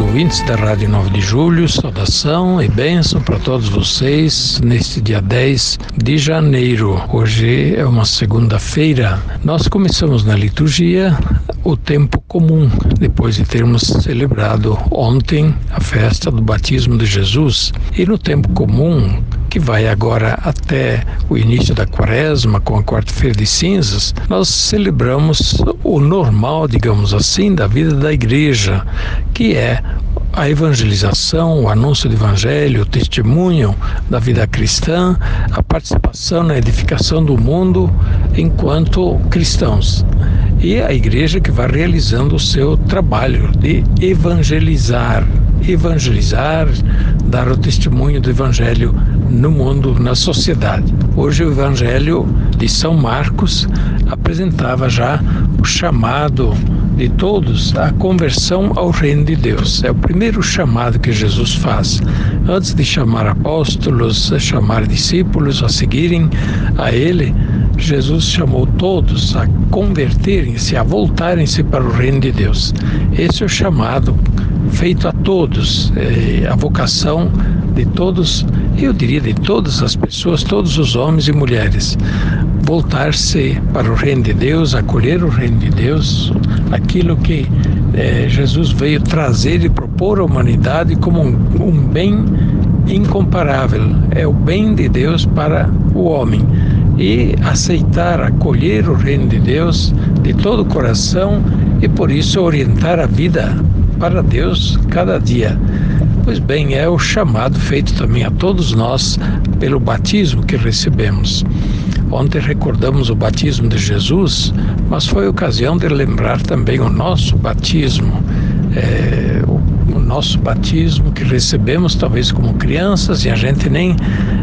ouvintes da Rádio 9 de Julho, saudação e bênção para todos vocês neste dia 10 de janeiro. Hoje é uma segunda-feira. Nós começamos na liturgia o tempo comum, depois de termos celebrado ontem a festa do batismo de Jesus. E no tempo comum, que vai agora até o início da quaresma, com a quarta-feira de cinzas, nós celebramos o normal, digamos assim, da vida da igreja, que é a evangelização, o anúncio do evangelho, o testemunho da vida cristã, a participação na edificação do mundo enquanto cristãos. E a igreja que vai realizando o seu trabalho de evangelizar, evangelizar, dar o testemunho do evangelho no mundo, na sociedade. Hoje o Evangelho de São Marcos apresentava já o chamado de todos à conversão ao reino de Deus. É o primeiro chamado que Jesus faz. Antes de chamar apóstolos, chamar discípulos a seguirem a Ele, Jesus chamou todos a converterem-se, a voltarem-se para o reino de Deus. Esse é o chamado feito a todos, é a vocação de todos, eu diria de todas as pessoas, todos os homens e mulheres, voltar-se para o reino de Deus, acolher o reino de Deus, aquilo que é, Jesus veio trazer e propor à humanidade como um, um bem incomparável, é o bem de Deus para o homem e aceitar, acolher o reino de Deus de todo o coração e por isso orientar a vida para Deus cada dia. Pois bem, é o chamado feito também a todos nós pelo batismo que recebemos. Ontem recordamos o batismo de Jesus, mas foi ocasião de lembrar também o nosso batismo. É, o nosso batismo que recebemos talvez como crianças e a gente nem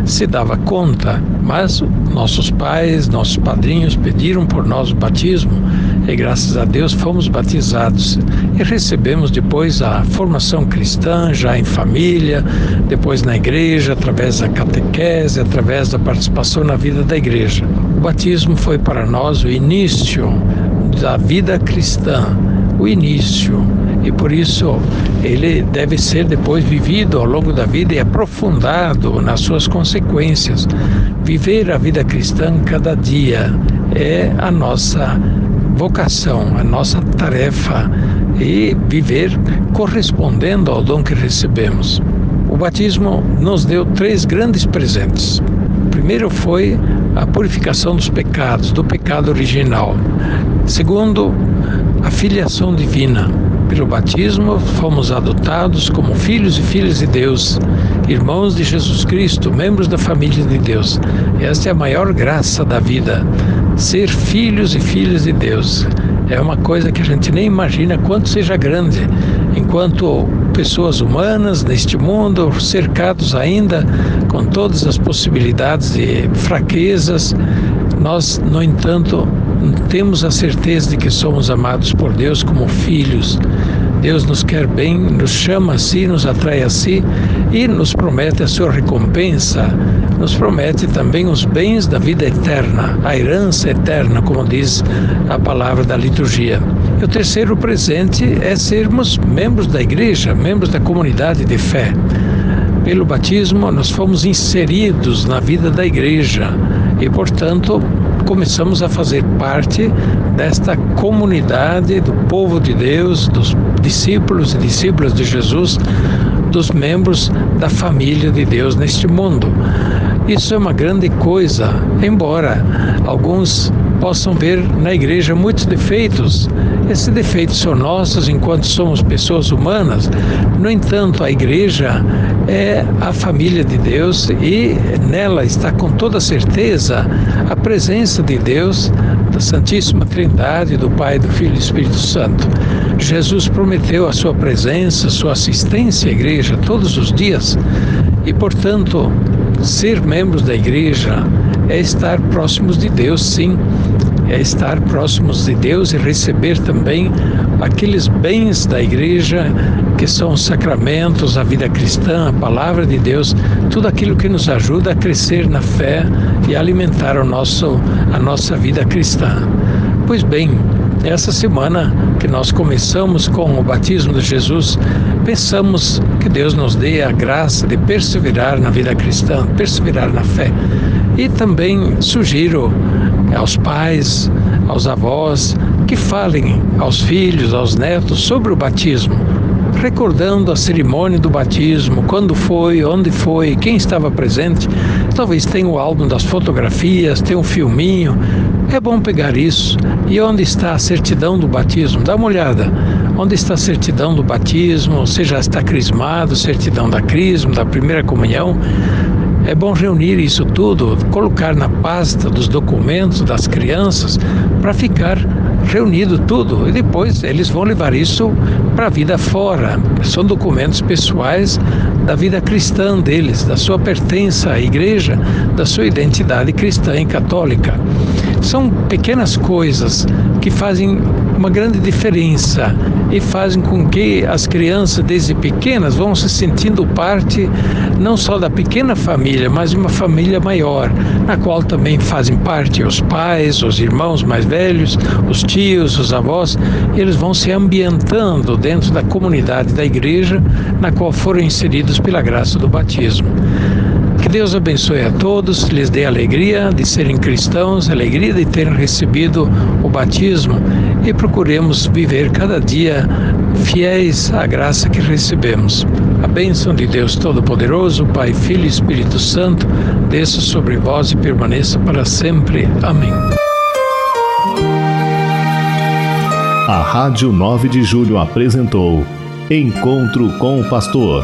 se dava conta, mas nossos pais, nossos padrinhos pediram por nós o batismo e graças a Deus fomos batizados e recebemos depois a formação cristã já em família, depois na igreja, através da catequese, através da participação na vida da igreja. O batismo foi para nós o início da vida cristã, o início e por isso ele deve ser depois vivido ao longo da vida e aprofundado nas suas consequências. Viver a vida cristã cada dia é a nossa vocação, a nossa tarefa e viver correspondendo ao dom que recebemos. O batismo nos deu três grandes presentes. Primeiro foi a purificação dos pecados, do pecado original. Segundo, a filiação divina pelo batismo, fomos adotados como filhos e filhas de Deus, irmãos de Jesus Cristo, membros da família de Deus. Esta é a maior graça da vida, ser filhos e filhas de Deus. É uma coisa que a gente nem imagina quanto seja grande, enquanto pessoas humanas neste mundo, cercados ainda com todas as possibilidades e fraquezas, nós, no entanto, temos a certeza de que somos amados por Deus como filhos. Deus nos quer bem, nos chama a si, nos atrai a si e nos promete a sua recompensa, nos promete também os bens da vida eterna, a herança eterna, como diz a palavra da liturgia. E o terceiro presente é sermos membros da igreja, membros da comunidade de fé. Pelo batismo, nós fomos inseridos na vida da igreja e, portanto, começamos a fazer parte desta comunidade do povo de Deus, dos discípulos e discípulas de Jesus, dos membros da família de Deus neste mundo. Isso é uma grande coisa, embora alguns possam ver na igreja muitos defeitos. Esses defeitos são nossos enquanto somos pessoas humanas. No entanto, a igreja é a família de Deus e nela está com toda certeza a presença de Deus, da Santíssima Trindade, do Pai, do Filho e do Espírito Santo. Jesus prometeu a sua presença, sua assistência à igreja todos os dias e, portanto, ser membros da igreja é estar próximos de Deus, sim. É estar próximos de Deus e receber também aqueles bens da igreja, que são os sacramentos, a vida cristã, a palavra de Deus, tudo aquilo que nos ajuda a crescer na fé e alimentar o nosso, a nossa vida cristã. Pois bem, essa semana que nós começamos com o batismo de Jesus, pensamos que Deus nos dê a graça de perseverar na vida cristã, perseverar na fé. E também sugiro aos pais, aos avós, que falem aos filhos, aos netos sobre o batismo recordando a cerimônia do batismo, quando foi, onde foi, quem estava presente. Talvez tenha o álbum das fotografias, tem um filminho. É bom pegar isso. E onde está a certidão do batismo? Dá uma olhada. Onde está a certidão do batismo? Você já está crismado, certidão da crisma, da primeira comunhão. É bom reunir isso tudo, colocar na pasta dos documentos das crianças para ficar reunido tudo e depois eles vão levar isso para a vida fora. São documentos pessoais da vida cristã deles, da sua pertença à igreja, da sua identidade cristã e católica. São pequenas coisas que fazem uma grande diferença e fazem com que as crianças desde pequenas vão se sentindo parte não só da pequena família, mas de uma família maior, na qual também fazem parte os pais, os irmãos mais velhos, os tios, os avós, eles vão se ambientando dentro da comunidade da igreja na qual foram inseridos pela graça do batismo. Que Deus abençoe a todos, lhes dê alegria de serem cristãos, alegria de terem recebido o batismo e procuremos viver cada dia fiéis à graça que recebemos. A bênção de Deus Todo-Poderoso, Pai, Filho e Espírito Santo, desça sobre vós e permaneça para sempre. Amém. A Rádio 9 de Julho apresentou Encontro com o Pastor,